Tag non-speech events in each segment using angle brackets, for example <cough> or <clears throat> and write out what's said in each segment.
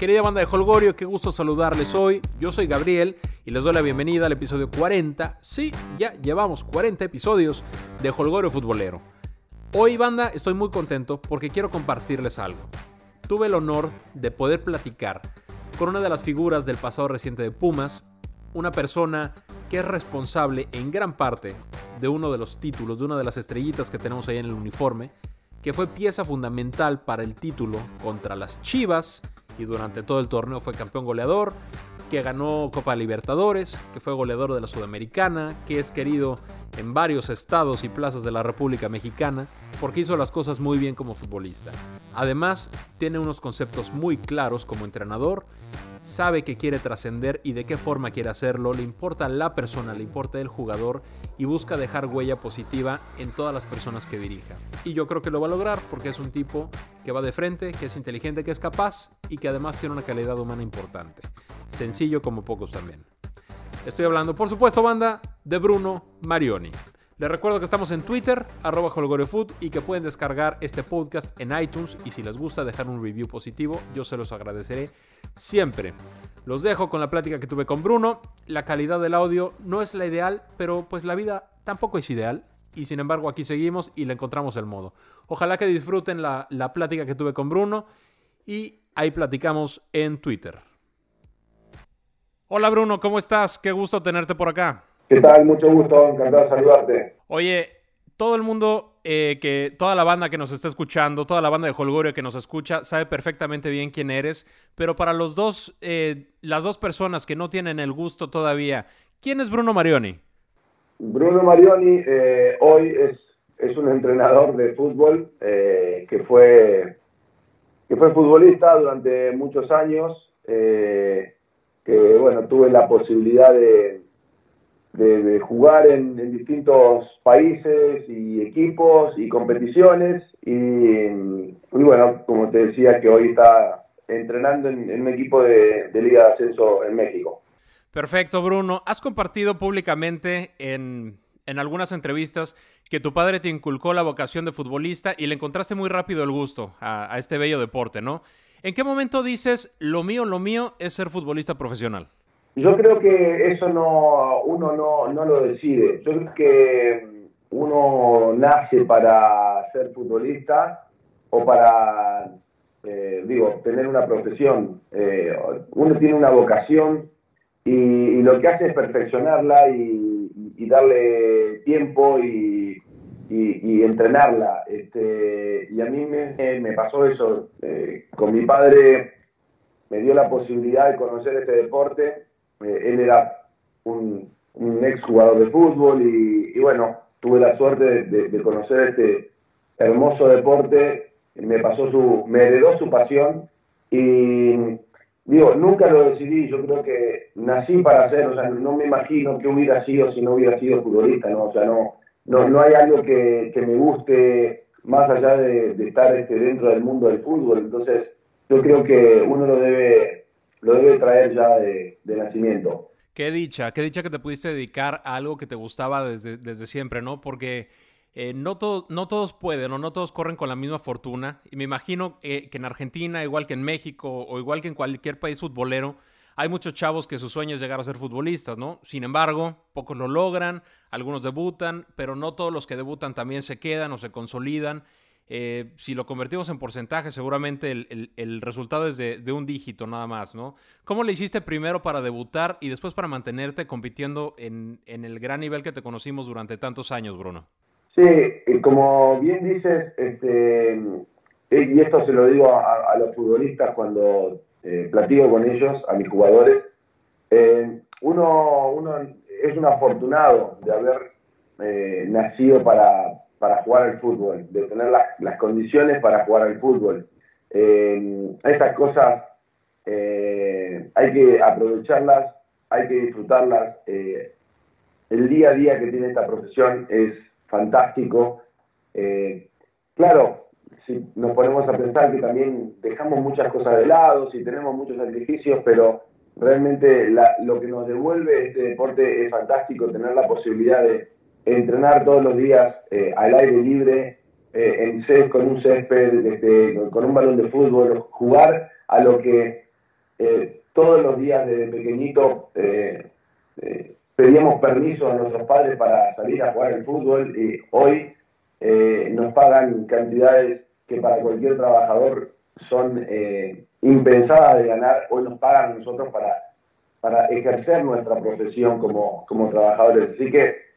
querida banda de Holgorio, qué gusto saludarles hoy. Yo soy Gabriel y les doy la bienvenida al episodio 40. Sí, ya llevamos 40 episodios de Holgorio Futbolero. Hoy, banda, estoy muy contento porque quiero compartirles algo. Tuve el honor de poder platicar con una de las figuras del pasado reciente de Pumas, una persona que es responsable en gran parte de uno de los títulos, de una de las estrellitas que tenemos ahí en el uniforme, que fue pieza fundamental para el título contra las Chivas y durante todo el torneo fue campeón goleador, que ganó Copa Libertadores, que fue goleador de la Sudamericana, que es querido en varios estados y plazas de la República Mexicana, porque hizo las cosas muy bien como futbolista. Además, tiene unos conceptos muy claros como entrenador, sabe que quiere trascender y de qué forma quiere hacerlo, le importa la persona, le importa el jugador y busca dejar huella positiva en todas las personas que dirija. Y yo creo que lo va a lograr porque es un tipo que va de frente, que es inteligente, que es capaz y que además tiene una calidad humana importante. Sencillo como pocos también. Estoy hablando, por supuesto, banda, de Bruno Marioni. Les recuerdo que estamos en Twitter, arroba holgorefood, y que pueden descargar este podcast en iTunes y si les gusta dejar un review positivo, yo se los agradeceré siempre. Los dejo con la plática que tuve con Bruno. La calidad del audio no es la ideal, pero pues la vida tampoco es ideal. Y sin embargo aquí seguimos y le encontramos el modo. Ojalá que disfruten la, la plática que tuve con Bruno y ahí platicamos en Twitter. Hola Bruno, ¿cómo estás? Qué gusto tenerte por acá. ¿Qué tal? Mucho gusto, encantado de saludarte. Oye, todo el mundo, eh, que toda la banda que nos está escuchando, toda la banda de Holgorio que nos escucha, sabe perfectamente bien quién eres, pero para los dos, eh, las dos personas que no tienen el gusto todavía, ¿quién es Bruno Marioni? Bruno Marioni eh, hoy es, es, un entrenador de fútbol que, fue, que fue futbolista durante muchos años que bueno, tuve la posibilidad de, de, jugar en, distintos países y equipos y competiciones y, bueno, como te decía que hoy está entrenando en, un equipo de, Liga de Ascenso en México. Perfecto, Bruno. Has compartido públicamente en, en algunas entrevistas que tu padre te inculcó la vocación de futbolista y le encontraste muy rápido el gusto a este bello deporte, ¿no? ¿En qué momento dices, lo mío, lo mío es ser futbolista profesional? Yo creo que eso no, uno no, lo decide. Yo creo que uno nace para ser futbolista o para, eh, digo, tener una profesión. Eh, uno tiene una vocación y, lo que hace es perfeccionarla y darle tiempo y, y, entrenarla. Este, y a mí me, pasó eso. Eh, con mi padre me dio la posibilidad de conocer este deporte. Eh, él era un, un ex jugador de fútbol y, bueno, tuve la suerte de, conocer este hermoso deporte. Me pasó su, me heredó su pasión y digo, nunca lo decidí, yo creo que nací para hacer, o sea, no me imagino qué hubiera sido si no hubiera sido futbolista, ¿no? O sea, no, no, no hay algo que, me guste más allá de, estar este, dentro del mundo del fútbol. Entonces, yo creo que uno lo debe, lo debe traer ya de, nacimiento. Qué dicha, qué dicha que te pudiste dedicar a algo que te gustaba desde, desde siempre, ¿no? Porque eh, no, no todos pueden o no todos corren con la misma fortuna. Y me imagino eh, que en Argentina, igual que en México o igual que en cualquier país futbolero, hay muchos chavos que su sueño es llegar a ser futbolistas, ¿no? Sin embargo, pocos lo logran, algunos debutan, pero no todos los que debutan también se quedan o se consolidan. Eh, si lo convertimos en porcentaje, seguramente el, resultado es de, un dígito nada más, ¿no? ¿Cómo le hiciste primero para debutar y después para mantenerte compitiendo en, el gran nivel que te conocimos durante tantos años, Bruno? Sí, como bien dices, este, y esto se lo digo a los futbolistas cuando eh, platico con ellos, a mis jugadores. Eh, uno, uno es un afortunado de haber eh, nacido para, para, jugar al fútbol, de tener las, condiciones para jugar al fútbol. estas cosas hay que aprovecharlas, hay que disfrutarlas. el día a día que tiene esta profesión es fantástico. claro, si nos ponemos a pensar que también dejamos muchas cosas de lado, si tenemos muchos sacrificios, pero realmente lo que nos devuelve este deporte es fantástico, tener la posibilidad de entrenar todos los días eh, al aire libre, eh, en con un césped, este, con un balón de fútbol, jugar a lo que eh, todos los días desde pequeñito eh, pedíamos permiso a nuestros padres para salir a jugar al fútbol y hoy nos pagan cantidades que para cualquier trabajador son impensadas de ganar, hoy nos pagan nosotros para, para ejercer nuestra profesión como, como trabajadores. Así que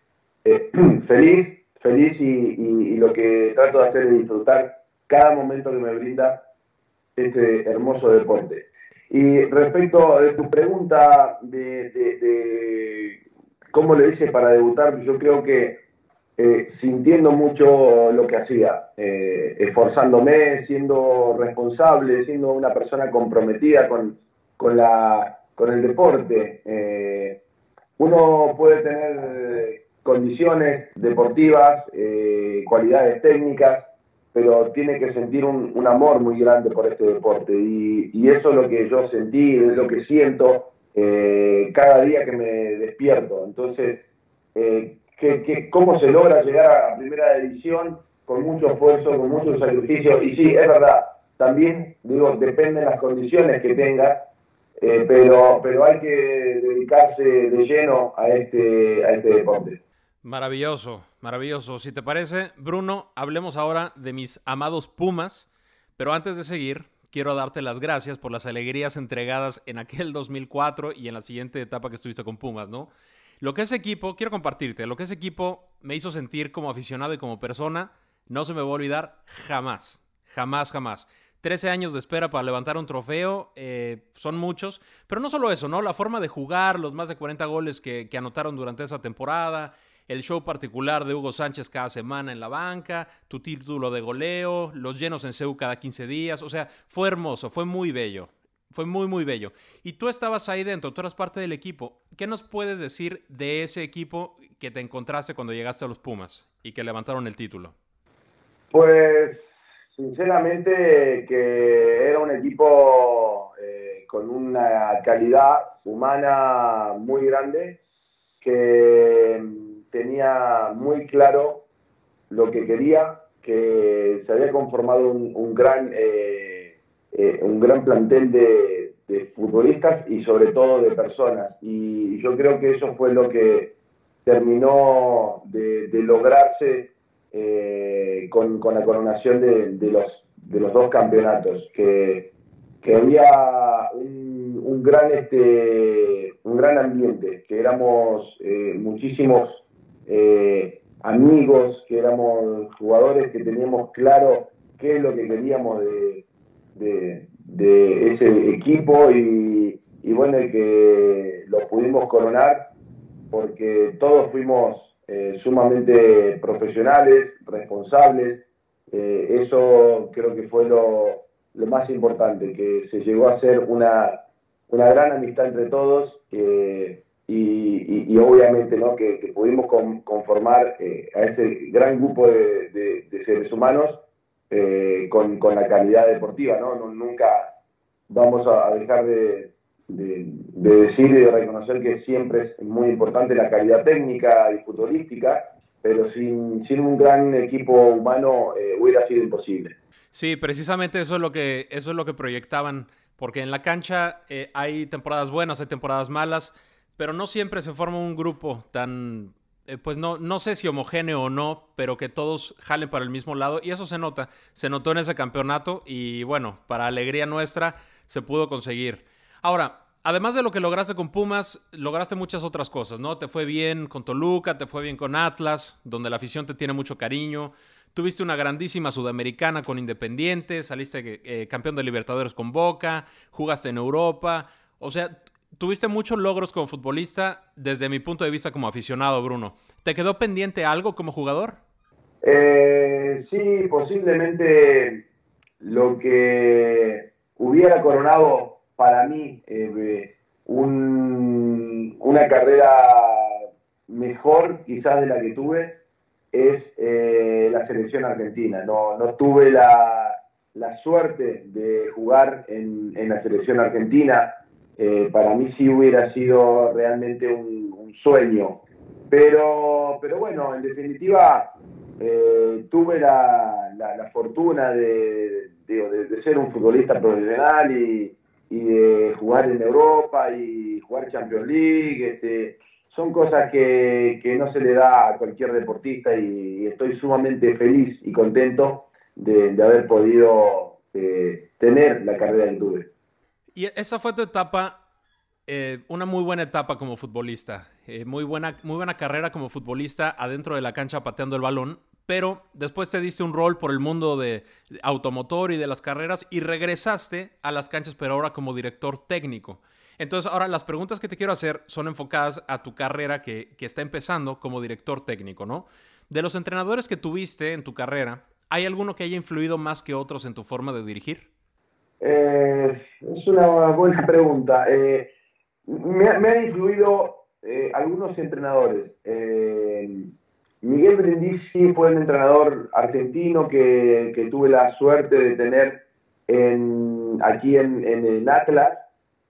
<clears throat> feliz, feliz y, lo que trato de hacer es disfrutar cada momento que me brinda este hermoso deporte. Y respecto a tu pregunta de, cómo le hice para debutar, yo creo que eh, sintiendo mucho lo que hacía, eh, esforzándome, siendo responsable, siendo una persona comprometida con el deporte. Eh, uno puede tener condiciones deportivas, cualidades técnicas, pero tiene que sentir un, amor muy grande por este deporte. Y, eso es lo que yo sentí, es lo que siento eh, cada día que me despierto. Entonces, eh, cómo se logra llegar a primera edición? Con mucho esfuerzo, con mucho sacrificio. Y sí, es verdad, también, digo, dependen las condiciones que tenga, eh, pero, pero hay que dedicarse de lleno a este, a este deporte. Maravilloso, maravilloso. Si te parece, Bruno, hablemos ahora de mis amados Pumas, pero antes de seguir, quiero darte las gracias por las alegrías entregadas en aquel 2004 y en la siguiente etapa que estuviste con Pumas, ¿no? Lo que ese equipo, quiero compartirte, lo que ese equipo me hizo sentir como aficionado y como persona, no se me va a olvidar jamás, jamás, jamás. 13 años de espera para levantar un trofeo, eh, son muchos, pero no solo eso, ¿no? La forma de jugar, los más de 40 goles que, que anotaron durante esa temporada, el show particular de Hugo Sánchez cada semana en la banca, tu título de goleo, los llenos en CEU cada 15 días, o sea, fue hermoso, fue muy bello. Fue muy, muy bello. Y tú estabas ahí dentro, tú eras parte del equipo. ¿Qué nos puedes decir de ese equipo que te encontraste cuando llegaste a los Pumas y que levantaron el título? Pues, sinceramente, que era un equipo eh, con una calidad humana muy grande, que tenía muy claro lo que quería, que se había conformado un, gran, eh, eh, un gran plantel de, futbolistas y sobre todo de personas. Y yo creo que eso fue lo que terminó de, lograrse eh, con, la coronación de, los, de los dos campeonatos, que, que había un, un, gran, este, un gran ambiente, que éramos muchísimos eh, amigos, que éramos jugadores que teníamos claro qué es lo que queríamos de, ese equipo y, bueno, que lo pudimos coronar porque todos fuimos eh, sumamente profesionales, responsables. Eh, eso creo que fue lo, más importante, que se llegó a ser una, una gran amistad entre todos y, obviamente ¿no? que, pudimos conformar eh, a ese gran grupo de, seres humanos eh, con, la calidad deportiva. ¿no? nunca vamos a, dejar de, decir y de reconocer que siempre es muy importante la calidad técnica y futbolística, pero sin, sin un gran equipo humano eh, hubiera sido imposible. Sí, precisamente eso es lo que, eso es lo que proyectaban, porque en la cancha hay temporadas buenas, hay temporadas malas pero no siempre se forma un grupo tan, eh, pues no, no sé si homogéneo o no, pero que todos jalen para el mismo lado y eso se nota, se notó en ese campeonato y bueno, para alegría nuestra se pudo conseguir. Ahora, además de lo que lograste con Pumas, lograste muchas otras cosas, ¿no? Te fue bien con Toluca, te fue bien con Atlas, donde la afición te tiene mucho cariño. Tuviste una grandísima sudamericana con Independiente, saliste eh, campeón de Libertadores con Boca, jugaste en Europa. O sea, tuviste muchos logros como futbolista desde mi punto de vista como aficionado, Bruno. ¿Te quedó pendiente algo como jugador? Eh, sí, posiblemente lo que hubiera coronado para mí eh, una carrera mejor quizás de la que tuve es eh, la selección argentina. No, no tuve la, suerte de jugar en la selección argentina eh, para mí sí hubiera sido realmente un, sueño. Pero, pero bueno, en definitiva, eh, tuve la, fortuna de, ser un futbolista profesional y, y de jugar en Europa y jugar Champions League. Este, son cosas que, no se le da a cualquier deportista y, estoy sumamente feliz y contento de, haber podido eh, tener la carrera en tuve. Y esa fue tu etapa, eh, una muy buena etapa como futbolista, eh, muy, buena, muy buena carrera como futbolista adentro de la cancha pateando el balón, pero después te diste un rol por el mundo de automotor y de las carreras y regresaste a las canchas, pero ahora como director técnico. Entonces, ahora las preguntas que te quiero hacer son enfocadas a tu carrera que, está empezando como director técnico, ¿no? De los entrenadores que tuviste en tu carrera, ¿hay alguno que haya influido más que otros en tu forma de dirigir? Eh, es una buena pregunta. Eh, me, han influido eh, algunos entrenadores. Miguel Brindisi fue un entrenador argentino que, tuve la suerte de tener aquí en, el Atlas.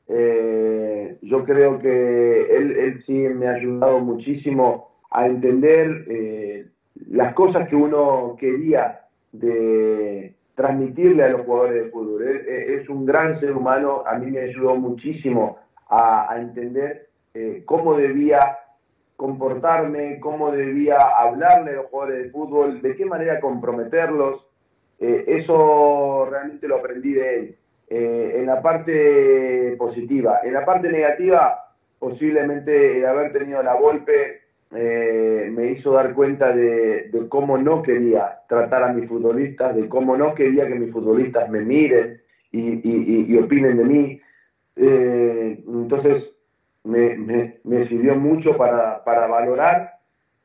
Eh, yo creo que él, sí me ha ayudado muchísimo a entender eh, las cosas que uno quería de transmitirle a los jugadores de fútbol. es un gran ser humano, a mí me ayudó muchísimo a, entender eh, cómo debía comportarme, cómo debía hablarle a los jugadores de fútbol, de qué manera comprometerlos. Eh, eso realmente lo aprendí de él. Eh, en la parte positiva. En la parte negativa, posiblemente haber tenido la golpe eh, me hizo dar cuenta de, cómo no quería tratar a mis futbolistas, de cómo no quería que mis futbolistas me miren y, opinen de mí. entonces, me, sirvió mucho para, valorar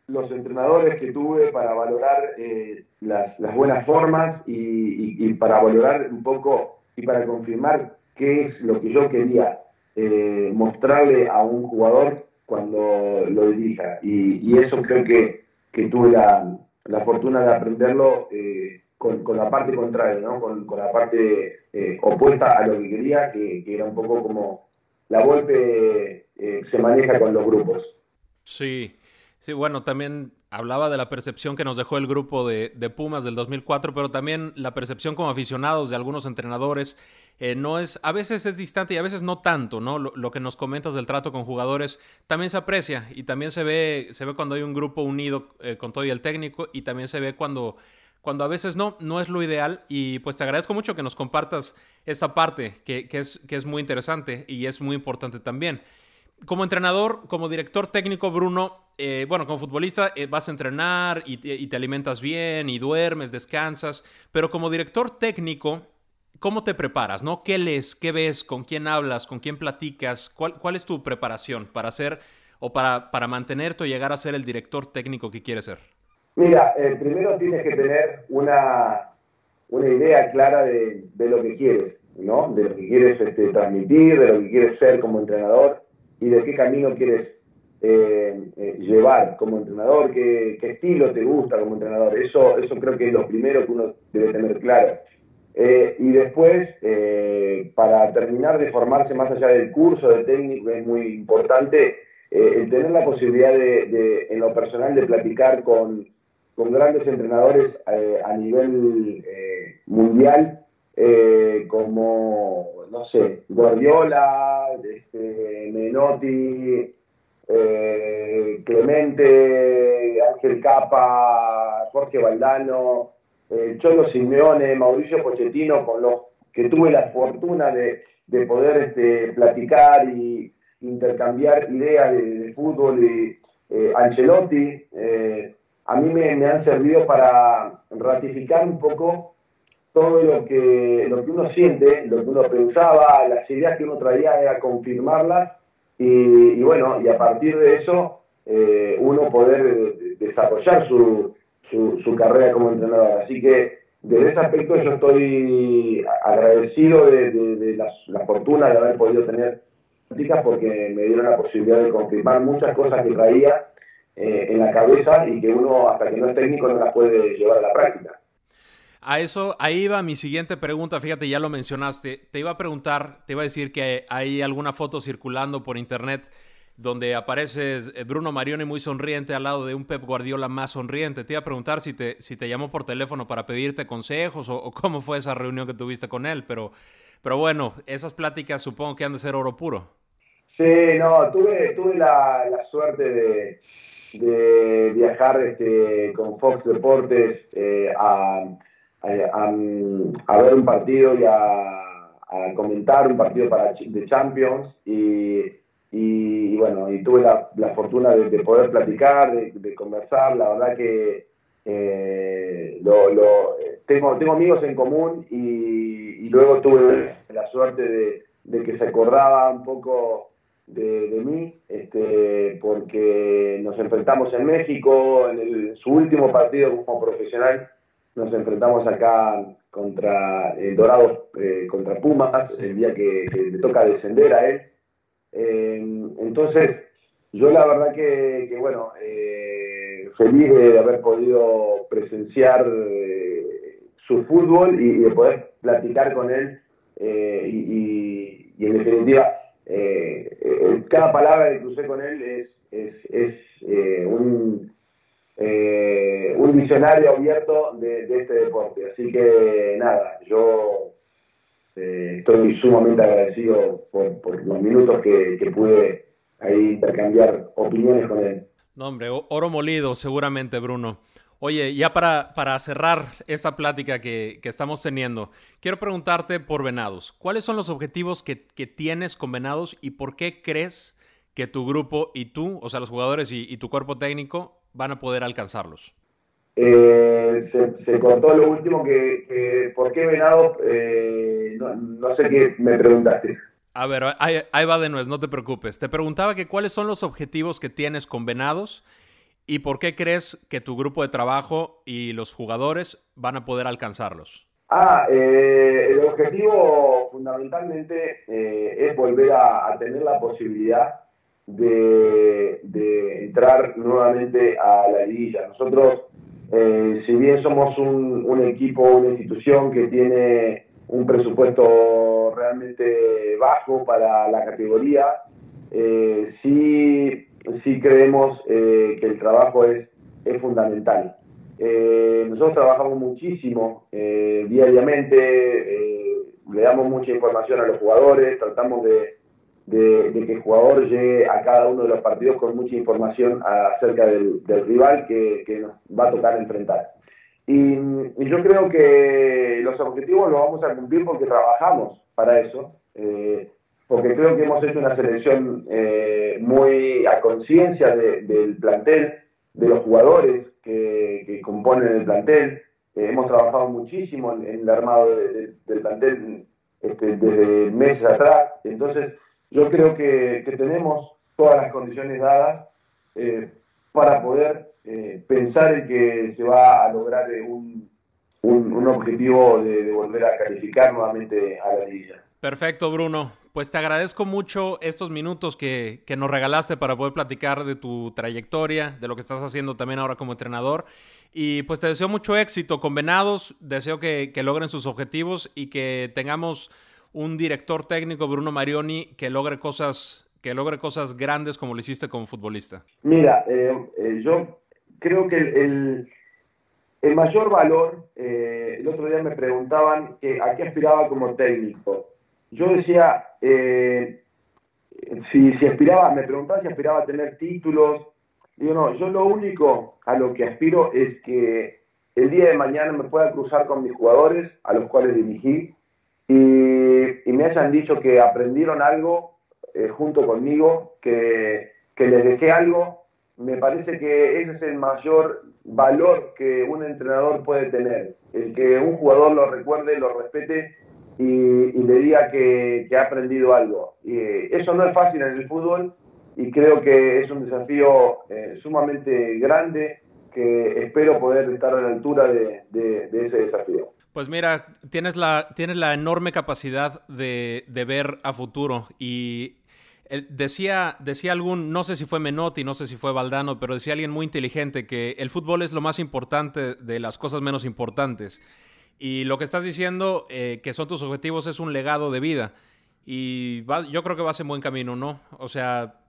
los entrenadores que tuve, para valorar eh, las, buenas formas y, para valorar un poco y para confirmar qué es lo que yo quería eh, mostrarle a un jugador cuando lo dirija. Y, eso creo que, tuve la, fortuna de aprenderlo eh, con, la parte contraria, ¿no? con, la parte opuesta a lo que quería, que, que era un poco como la golpe eh, se maneja con los grupos. Sí, sí, bueno, también hablaba de la percepción que nos dejó el grupo de, Pumas del 2004, pero también la percepción como aficionados de algunos entrenadores eh, no es, a veces es distante y a veces no tanto, ¿no? Lo, que nos comentas del trato con jugadores también se aprecia y también se ve, se ve cuando hay un grupo unido eh, con todo y el técnico y también se ve cuando cuando a veces no, no es lo ideal. Y pues te agradezco mucho que nos compartas esta parte que, es, que es muy interesante y es muy importante también. Como entrenador, como director técnico, Bruno, eh, bueno, como futbolista eh, vas a entrenar y, te alimentas bien y duermes, descansas, pero como director técnico, ¿cómo te preparas? ¿no? ¿Qué lees? ¿Qué ves? ¿Con quién hablas? ¿Con quién platicas? ¿Cuál, cuál es tu preparación para ser o para, para mantenerte o llegar a ser el director técnico que quieres ser? Mira, eh, primero tienes que tener una, una idea clara de, lo que quieres, ¿no? De lo que quieres este, transmitir, de lo que quieres ser como entrenador y de qué camino quieres eh, eh, llevar como entrenador, qué, estilo te gusta como entrenador. Eso, eso creo que es lo primero que uno debe tener claro. y después, para terminar de formarse más allá del curso de técnico, es muy importante el tener la posibilidad de, en lo personal de platicar con con grandes entrenadores eh, a nivel eh, mundial, eh, como, no sé, Guardiola, este, Menotti, Clemente, Ángel Capa, Jorge Valdano, Cholo Simeone, Mauricio Pochettino, con los que tuve la fortuna de, poder este, platicar y intercambiar ideas de, fútbol y Ancelotti a mí me, han servido para ratificar un poco todo lo que, lo que uno siente, lo que uno pensaba, las ideas que uno traía era confirmarlas y, bueno, y a partir de eso eh, uno poder desarrollar su, su, carrera como entrenador. Así que desde ese aspecto yo estoy agradecido de, la, fortuna de haber podido tener prácticas porque me dieron la posibilidad de confirmar muchas cosas que traía eh, en la cabeza y que uno hasta que no es técnico no la puede llevar a la práctica. A eso, ahí va mi siguiente pregunta, fíjate, ya lo mencionaste. Te iba a preguntar, te iba a decir que hay alguna foto circulando por internet donde aparece eh, Bruno Marioni muy sonriente al lado de un Pep Guardiola más sonriente. Te iba a preguntar si te, si te llamó por teléfono para pedirte consejos o, cómo fue esa reunión que tuviste con él, pero, pero bueno, esas pláticas supongo que han de ser oro puro. Sí, no, tuve, tuve la, suerte de, viajar este, con Fox Deportes eh, a, ver un partido y a, comentar un partido para, de Champions y, y, bueno, y tuve la, fortuna de, poder platicar, de, conversar, la verdad que eh, lo, tengo, tengo amigos en común y, luego tuve la suerte de, que se acordaba un poco de, mí, este, porque nos enfrentamos en México, en su último partido como profesional, nos enfrentamos acá contra el Dorado, eh, contra Pumas, el día que, le toca descender a él. Eh, entonces, yo la verdad que, bueno, eh, feliz de haber podido presenciar su fútbol y, de poder platicar con él y, y en definitiva eh, eh, cada palabra que crucé con él es, es, eh, un, un visionario abierto de, este deporte. Así que nada, yo estoy sumamente agradecido por, los minutos que, que pude ahí intercambiar opiniones con él. No, hombre, oro molido, seguramente, Bruno. Oye, ya para, para cerrar esta plática que, estamos teniendo, quiero preguntarte por Venados. ¿Cuáles son los objetivos que, tienes con Venados y por qué crees que tu grupo y tú, o sea, los jugadores y, tu cuerpo técnico, van a poder alcanzarlos? Eh, se, cortó lo último que, ¿por qué Venados? Eh, no, sé qué me preguntaste. A ver, ahí, ahí va de nuevo, no te preocupes. Te preguntaba que cuáles son los objetivos que tienes con Venados ¿Y por qué crees que tu grupo de trabajo y los jugadores van a poder alcanzarlos? Ah, eh, el objetivo fundamentalmente eh, es volver a, tener la posibilidad de, entrar nuevamente a la liguilla. Nosotros, eh, si bien somos un, un, equipo, una institución que tiene un presupuesto realmente bajo para la categoría, sí sí creemos eh, que el trabajo es, es fundamental. Eh, nosotros trabajamos muchísimo eh, diariamente, le damos mucha información a los jugadores, tratamos de, que el jugador llegue a cada uno de los partidos con mucha información acerca del, rival que, nos va a tocar enfrentar. Y, yo creo que los objetivos los vamos a cumplir porque trabajamos para eso porque creo que hemos hecho una selección eh, muy a conciencia del plantel, de los jugadores que, componen el plantel. Eh, hemos trabajado muchísimo en, el armado del plantel este, desde meses atrás. Entonces, yo creo que, tenemos todas las condiciones dadas eh, para poder pensar en que se va a lograr un, objetivo de, volver a calificar nuevamente a la liga. Perfecto, Bruno. Pues te agradezco mucho estos minutos que, nos regalaste para poder platicar de tu trayectoria, de lo que estás haciendo también ahora como entrenador. Y pues te deseo mucho éxito con Venados, deseo que, logren sus objetivos y que tengamos un director técnico, Bruno Marioni, que logre cosas, que logre cosas grandes como lo hiciste como futbolista. Mira, eh, eh, yo creo que el, el mayor valor, eh, el otro día me preguntaban que a qué aspiraba como técnico yo decía, eh, si, si aspiraba, me preguntaba si aspiraba a tener títulos. Digo, no, yo lo único a lo que aspiro es que el día de mañana me pueda cruzar con mis jugadores, a los cuales dirigí, y, me hayan dicho que aprendieron algo eh, junto conmigo, que, que les dejé algo. Me parece que ese es el mayor valor que un entrenador puede tener, el que un jugador lo recuerde, lo respete y, le diga que, ha aprendido algo. Y eso no es fácil en el fútbol y creo que es un desafío eh, sumamente grande que espero poder estar a la altura de, ese desafío. Pues mira, tienes la, tienes la enorme capacidad de, ver a futuro y decía, decía algún, no sé si fue Menotti, no sé si fue Valdano, pero decía alguien muy inteligente que el fútbol es lo más importante de las cosas menos importantes. Y lo que estás diciendo, eh, que son tus objetivos, es un legado de vida. Y yo creo que vas en buen camino, ¿no? O sea,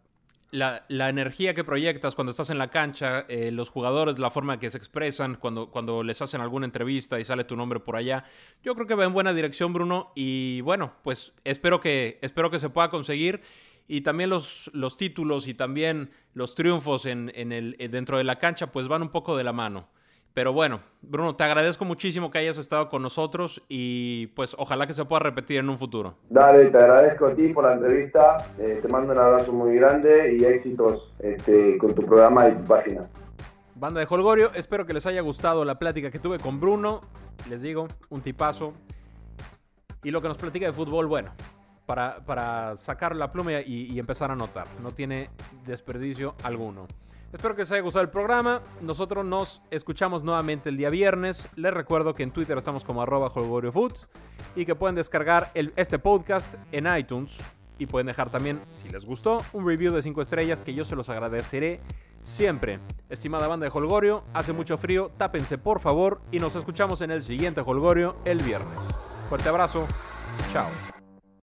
la, energía que proyectas cuando estás en la cancha, eh, los jugadores, la forma que se expresan cuando, cuando les hacen alguna entrevista y sale tu nombre por allá. Yo creo que va en buena dirección, Bruno. Y bueno, pues espero que, espero que se pueda conseguir. Y también los, los títulos y también los triunfos en, en el, dentro de la cancha, pues van un poco de la mano. Pero bueno, Bruno, te agradezco muchísimo que hayas estado con nosotros y pues ojalá que se pueda repetir en un futuro. Dale, te agradezco a ti por la entrevista, eh, te mando un abrazo muy grande y éxitos este, con tu programa y tu página. Banda de Holgorio, espero que les haya gustado la plática que tuve con Bruno. Les digo, un tipazo. Y lo que nos platica de fútbol, bueno, para, para sacar la pluma y, y empezar a anotar. No tiene desperdicio alguno. Espero que les haya gustado el programa. Nosotros nos escuchamos nuevamente el día viernes. Les recuerdo que en Twitter estamos como arroba Food y que pueden descargar este podcast en iTunes y pueden dejar también, si les gustó, un review de 5 estrellas que yo se los agradeceré siempre. Estimada banda de Holgorio, hace mucho frío, tápense por favor y nos escuchamos en el siguiente Holgorio el viernes. Fuerte abrazo, chao.